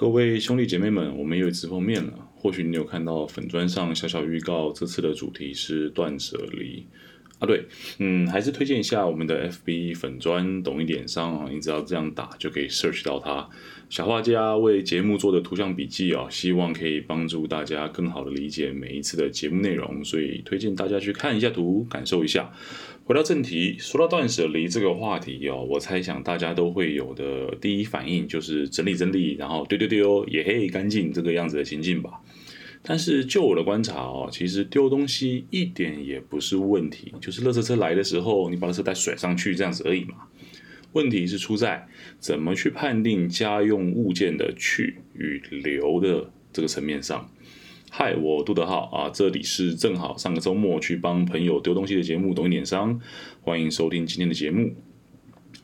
各位兄弟姐妹们，我们又一次碰面了。或许你有看到粉砖上小小预告，这次的主题是断舍离啊。对，嗯，还是推荐一下我们的 FB 粉砖，懂一点商啊，你只要这样打就可以 search 到它。小画家为节目做的图像笔记啊，希望可以帮助大家更好的理解每一次的节目内容，所以推荐大家去看一下图，感受一下。回到正题，说到断舍离这个话题哦，我猜想大家都会有的第一反应就是整理整理，然后丢丢丢，也嘿干净这个样子的情境吧。但是就我的观察哦，其实丢东西一点也不是问题，就是垃圾车来的时候，你把垃圾袋甩上去这样子而已嘛。问题是出在怎么去判定家用物件的去与留的这个层面上。嗨，我杜德浩啊，这里是正好上个周末去帮朋友丢东西的节目，懂一点商，欢迎收听今天的节目。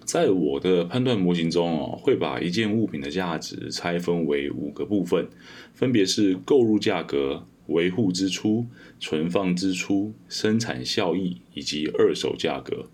在我的判断模型中哦，会把一件物品的价值拆分为五个部分，分别是购入价格、维护支出、存放支出、生产效益以及二手价格。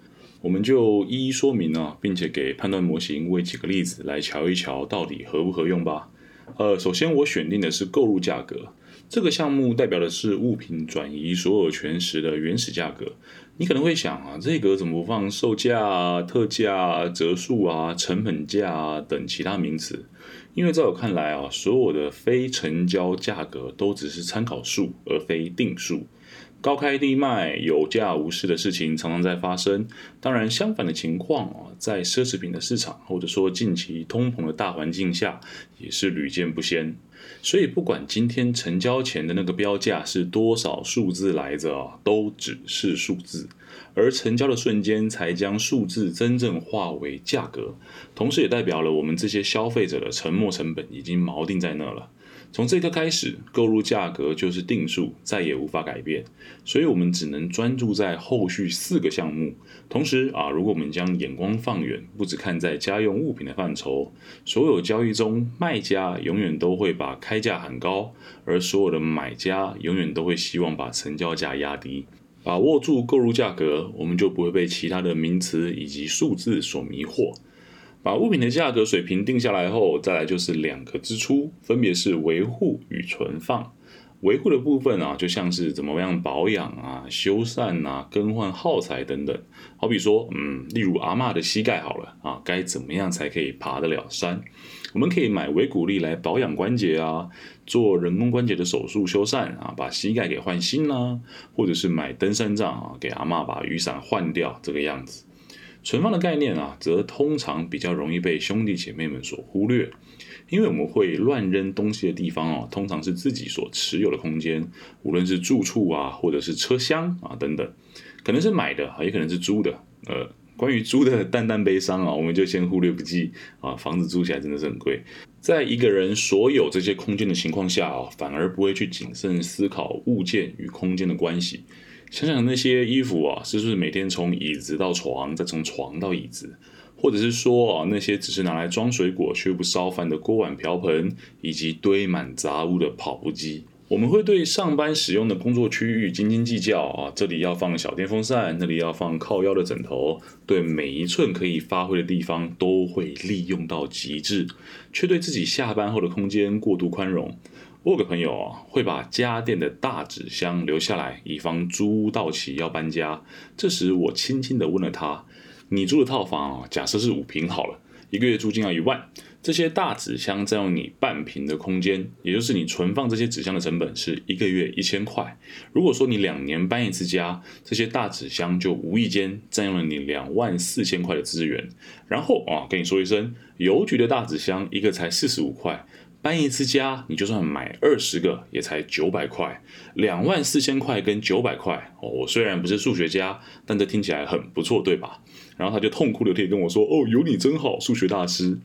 我们就一一说明啊，并且给判断模型为几个例子来瞧一瞧，到底合不合用吧。呃，首先我选定的是购入价格。这个项目代表的是物品转移所有权时的原始价格。你可能会想啊，这个怎么不放售价、特价、折数啊、成本价等其他名词？因为在我看来啊，所有的非成交价格都只是参考数，而非定数。高开低卖、有价无市的事情常常在发生。当然，相反的情况啊，在奢侈品的市场，或者说近期通膨的大环境下，也是屡见不鲜。所以，不管今天成交前的那个标价是多少数字来着啊，都只是数字，而成交的瞬间才将数字真正化为价格，同时也代表了我们这些消费者的沉没成本已经锚定在那了。从这刻开始，购入价格就是定数，再也无法改变。所以，我们只能专注在后续四个项目。同时啊，如果我们将眼光放远，不只看在家用物品的范畴，所有交易中，卖家永远都会把开价喊高，而所有的买家永远都会希望把成交价压低。把握住购入价格，我们就不会被其他的名词以及数字所迷惑。把物品的价格水平定下来后，再来就是两个支出，分别是维护与存放。维护的部分啊，就像是怎么样保养啊、修缮啊、更换耗材等等。好比说，嗯，例如阿嬷的膝盖好了啊，该怎么样才可以爬得了山？我们可以买维骨力来保养关节啊，做人工关节的手术修缮啊，把膝盖给换新啦，或者是买登山杖啊，给阿嬷把雨伞换掉，这个样子。存放的概念啊，则通常比较容易被兄弟姐妹们所忽略，因为我们会乱扔东西的地方哦，通常是自己所持有的空间，无论是住处啊，或者是车厢啊等等，可能是买的，也可能是租的。呃，关于租的淡淡悲伤啊，我们就先忽略不计啊。房子租起来真的是很贵，在一个人所有这些空间的情况下啊，反而不会去谨慎思考物件与空间的关系。想想那些衣服啊，是不是每天从椅子到床，再从床到椅子，或者是说啊，那些只是拿来装水果却不烧饭的锅碗瓢盆，以及堆满杂物的跑步机，我们会对上班使用的工作区域斤斤计较啊，这里要放小电风扇，那里要放靠腰的枕头，对每一寸可以发挥的地方都会利用到极致，却对自己下班后的空间过度宽容。我有个朋友啊，会把家电的大纸箱留下来，以防租屋到期要搬家。这时我轻轻地问了他：“你住的套房啊，假设是五平好了，一个月租金要一万，这些大纸箱占用你半平的空间，也就是你存放这些纸箱的成本是一个月一千块。如果说你两年搬一次家，这些大纸箱就无意间占用了你两万四千块的资源。然后啊，跟你说一声，邮局的大纸箱一个才四十五块。”搬一次家，你就算买二十个，也才九百块，两万四千块跟九百块哦。我虽然不是数学家，但这听起来很不错，对吧？然后他就痛哭流涕跟我说：“哦，有你真好，数学大师。”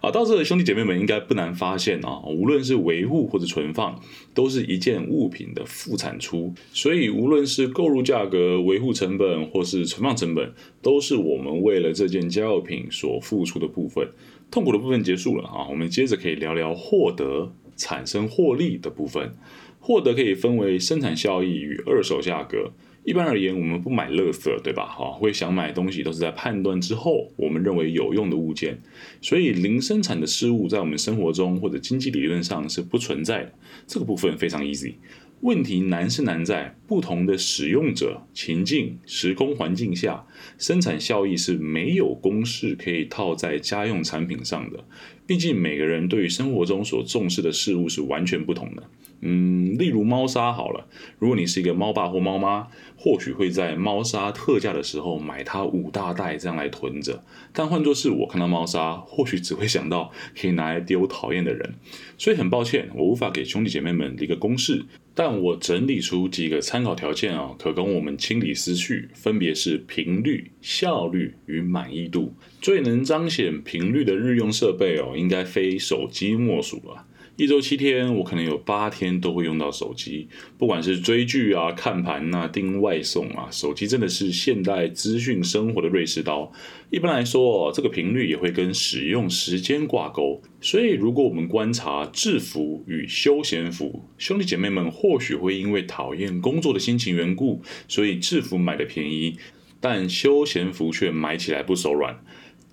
啊，到这的兄弟姐妹们应该不难发现啊，无论是维护或者存放，都是一件物品的副产出。所以，无论是购入价格、维护成本或是存放成本，都是我们为了这件家用品所付出的部分。痛苦的部分结束了啊，我们接着可以聊聊获得、产生获利的部分。获得可以分为生产效益与二手价格。一般而言，我们不买垃圾，对吧？哈，会想买东西都是在判断之后，我们认为有用的物件。所以零生产的事物在我们生活中或者经济理论上是不存在的。这个部分非常 easy。问题难是难在不同的使用者、情境、时空环境下，生产效益是没有公式可以套在家用产品上的。毕竟每个人对于生活中所重视的事物是完全不同的。嗯，例如猫砂好了，如果你是一个猫爸或猫妈，或许会在猫砂特价的时候买它五大袋这样来囤着。但换作是我看到猫砂，或许只会想到可以拿来丢讨厌的人。所以很抱歉，我无法给兄弟姐妹们一个公式，但我整理出几个参考条件啊，可供我们清理思绪，分别是频率、效率与满意度。最能彰显频率的日用设备哦，应该非手机莫属了。一周七天，我可能有八天都会用到手机，不管是追剧啊、看盘啊、订外送啊，手机真的是现代资讯生活的瑞士刀。一般来说，这个频率也会跟使用时间挂钩。所以，如果我们观察制服与休闲服，兄弟姐妹们或许会因为讨厌工作的心情缘故，所以制服买的便宜，但休闲服却买起来不手软。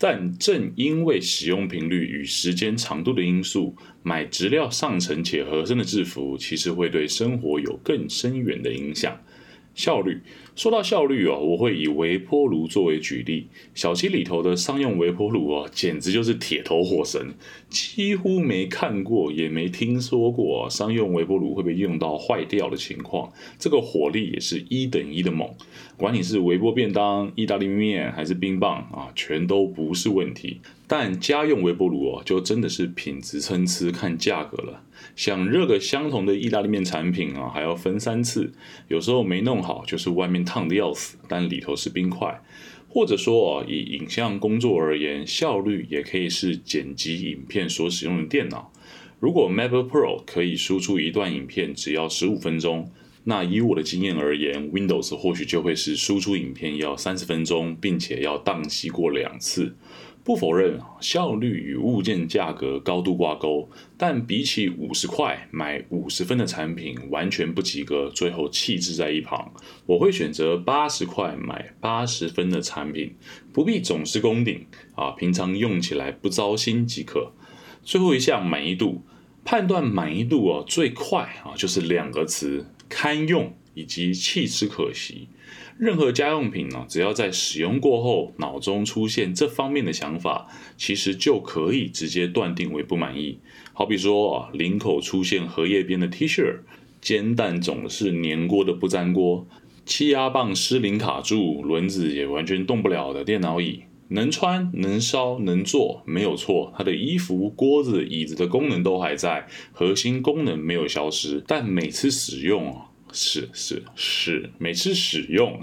但正因为使用频率与时间长度的因素，买质量上乘且合身的制服，其实会对生活有更深远的影响。效率，说到效率哦，我会以微波炉作为举例。小七里头的商用微波炉哦，简直就是铁头火神，几乎没看过也没听说过商用微波炉会被用到坏掉的情况。这个火力也是一等一的猛，管你是微波便当、意大利面还是冰棒啊，全都不是问题。但家用微波炉哦，就真的是品质参差，看价格了。想热个相同的意大利面产品啊，还要分三次，有时候没弄好就是外面烫的要死，但里头是冰块。或者说哦以影像工作而言，效率也可以是剪辑影片所使用的电脑。如果 MacBook Pro 可以输出一段影片只要十五分钟，那以我的经验而言，Windows 或许就会是输出影片要三十分钟，并且要宕机过两次。不否认效率与物件价格高度挂钩，但比起五十块买五十分的产品完全不及格，最后弃置在一旁，我会选择八十块买八十分的产品，不必总是攻顶啊，平常用起来不糟心即可。最后一项满意度判断满意度哦，最快啊就是两个词：堪用以及弃之可惜。任何家用品呢，只要在使用过后，脑中出现这方面的想法，其实就可以直接断定为不满意。好比说啊，领口出现荷叶边的 T 恤，煎蛋总是粘锅的不粘锅，气压棒失灵卡住，轮子也完全动不了的电脑椅，能穿能烧能坐没有错，它的衣服、锅子、椅子的功能都还在，核心功能没有消失，但每次使用啊。是是是，每次使用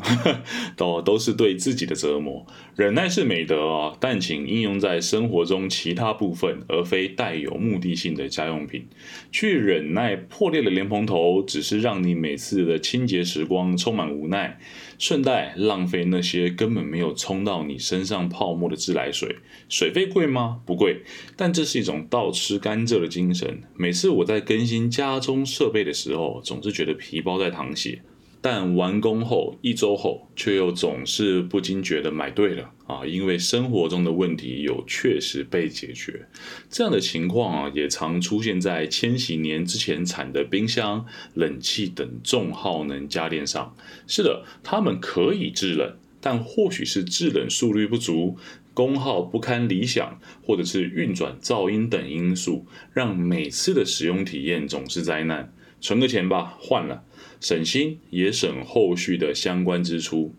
都都是对自己的折磨。忍耐是美德啊，但请应用在生活中其他部分，而非带有目的性的家用品。去忍耐破裂的莲蓬头，只是让你每次的清洁时光充满无奈。顺带浪费那些根本没有冲到你身上泡沫的自来水，水费贵吗？不贵，但这是一种倒吃甘蔗的精神。每次我在更新家中设备的时候，总是觉得皮包在淌血。但完工后一周后，却又总是不禁觉得买对了啊！因为生活中的问题有确实被解决。这样的情况啊，也常出现在千禧年之前产的冰箱、冷气等重耗能家电上。是的，它们可以制冷，但或许是制冷速率不足、功耗不堪理想，或者是运转噪音等因素，让每次的使用体验总是灾难。存个钱吧，换了。省心也省后续的相关支出。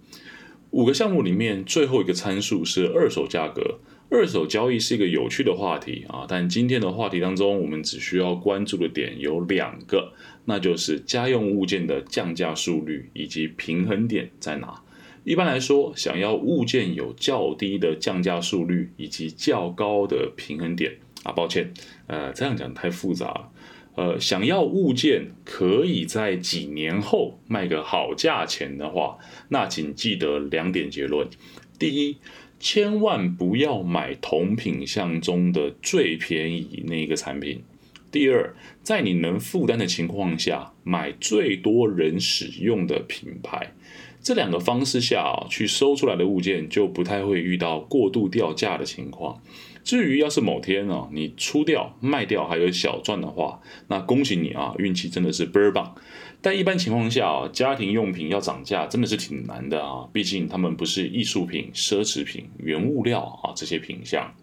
五个项目里面，最后一个参数是二手价格。二手交易是一个有趣的话题啊，但今天的话题当中，我们只需要关注的点有两个，那就是家用物件的降价速率以及平衡点在哪。一般来说，想要物件有较低的降价速率以及较高的平衡点啊，抱歉，呃，这样讲太复杂了。呃，想要物件可以在几年后卖个好价钱的话，那请记得两点结论：第一，千万不要买同品相中的最便宜那个产品；第二，在你能负担的情况下，买最多人使用的品牌。这两个方式下，去收出来的物件就不太会遇到过度掉价的情况。至于要是某天哦，你出掉、卖掉还有小赚的话，那恭喜你啊，运气真的是倍儿棒。但一般情况下啊，家庭用品要涨价真的是挺难的啊，毕竟它们不是艺术品、奢侈品、原物料啊这些品项。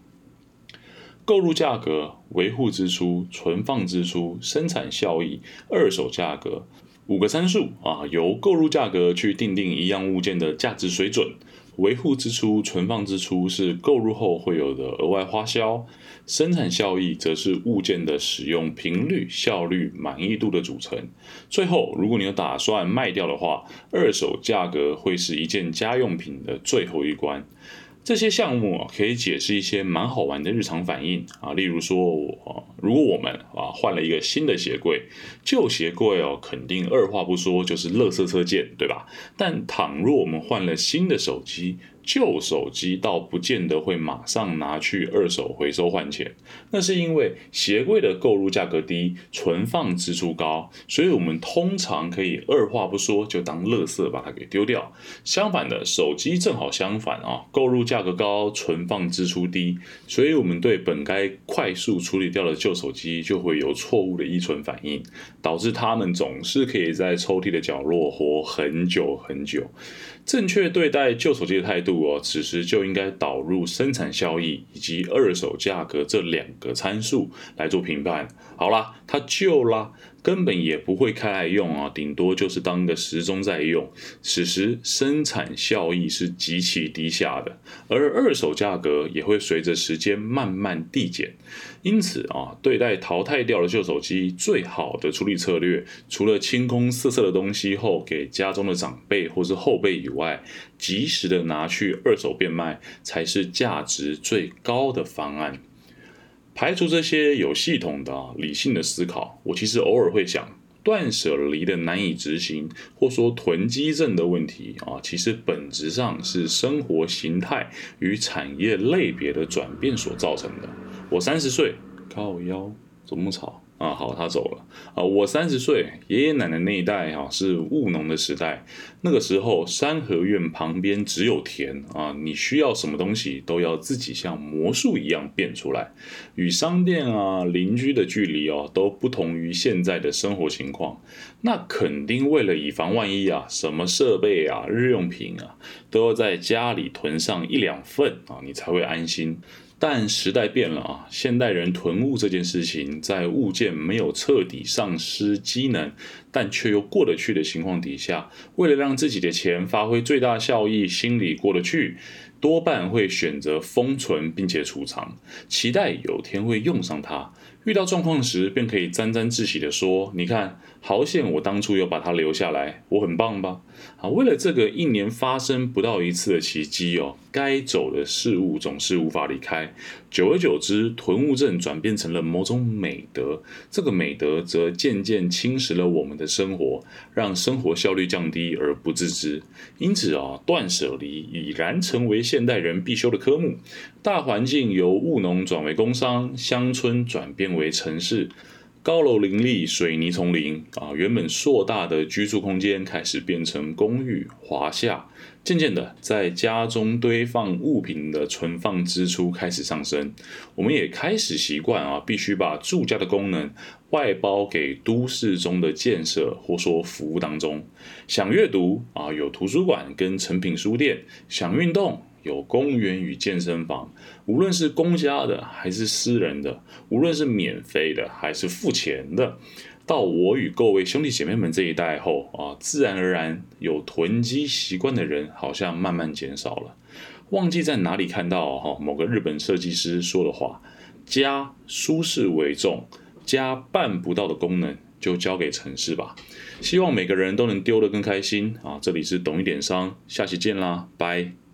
购入价格、维护支出、存放支出、生产效益、二手价格五个参数啊，由购入价格去定定一样物件的价值水准。维护支出、存放支出是购入后会有的额外花销，生产效益则是物件的使用频率、效率、满意度的组成。最后，如果你有打算卖掉的话，二手价格会是一件家用品的最后一关。这些项目啊，可以解释一些蛮好玩的日常反应啊，例如说，我如果我们啊换了一个新的鞋柜，旧鞋柜哦，肯定二话不说就是乐色车件，对吧？但倘若我们换了新的手机，旧手机倒不见得会马上拿去二手回收换钱，那是因为鞋柜的购入价格低，存放支出高，所以我们通常可以二话不说就当垃圾把它给丢掉。相反的，手机正好相反啊，购入价格高，存放支出低，所以我们对本该快速处理掉的旧手机就会有错误的依存反应，导致他们总是可以在抽屉的角落活很久很久。正确对待旧手机的态度我，此时就应该导入生产效益以及二手价格这两个参数来做评判。好啦，它旧啦。根本也不会开来用啊，顶多就是当个时钟在用。此时生产效益是极其低下的，而二手价格也会随着时间慢慢递减。因此啊，对待淘汰掉的旧手机，最好的处理策略，除了清空色色的东西后给家中的长辈或是后辈以外，及时的拿去二手变卖，才是价值最高的方案。排除这些有系统的、理性的思考，我其实偶尔会想，断舍离的难以执行，或说囤积症的问题啊，其实本质上是生活形态与产业类别的转变所造成的。我三十岁，靠腰，怎么吵？啊，好，他走了啊。我三十岁，爷爷奶奶那一代啊是务农的时代，那个时候三合院旁边只有田啊，你需要什么东西都要自己像魔术一样变出来，与商店啊邻居的距离哦都不同于现在的生活情况，那肯定为了以防万一啊，什么设备啊日用品啊都要在家里囤上一两份啊，你才会安心。但时代变了啊，现代人囤物这件事情，在物件没有彻底丧失机能，但却又过得去的情况底下，为了让自己的钱发挥最大效益，心里过得去，多半会选择封存并且储藏，期待有天会用上它。遇到状况时，便可以沾沾自喜地说：“你看，好险我当初有把它留下来，我很棒吧？”啊，为了这个一年发生不到一次的奇迹哦，该走的事物总是无法离开。久而久之，囤物症转变成了某种美德，这个美德则渐渐侵蚀了我们的生活，让生活效率降低而不自知。因此啊，断舍离已然成为现代人必修的科目。大环境由务农转为工商，乡村转变为城市，高楼林立，水泥丛林啊，原本硕大的居住空间开始变成公寓、华夏。渐渐的，在家中堆放物品的存放支出开始上升，我们也开始习惯啊，必须把住家的功能外包给都市中的建设或说服务当中。想阅读啊，有图书馆跟成品书店；想运动。有公园与健身房，无论是公家的还是私人的，无论是免费的还是付钱的，到我与各位兄弟姐妹们这一代后啊，自然而然有囤积习惯的人好像慢慢减少了。忘记在哪里看到哈某个日本设计师说的话：家舒适为重，家办不到的功能就交给城市吧。希望每个人都能丢得更开心啊！这里是懂一点商，下期见啦，拜。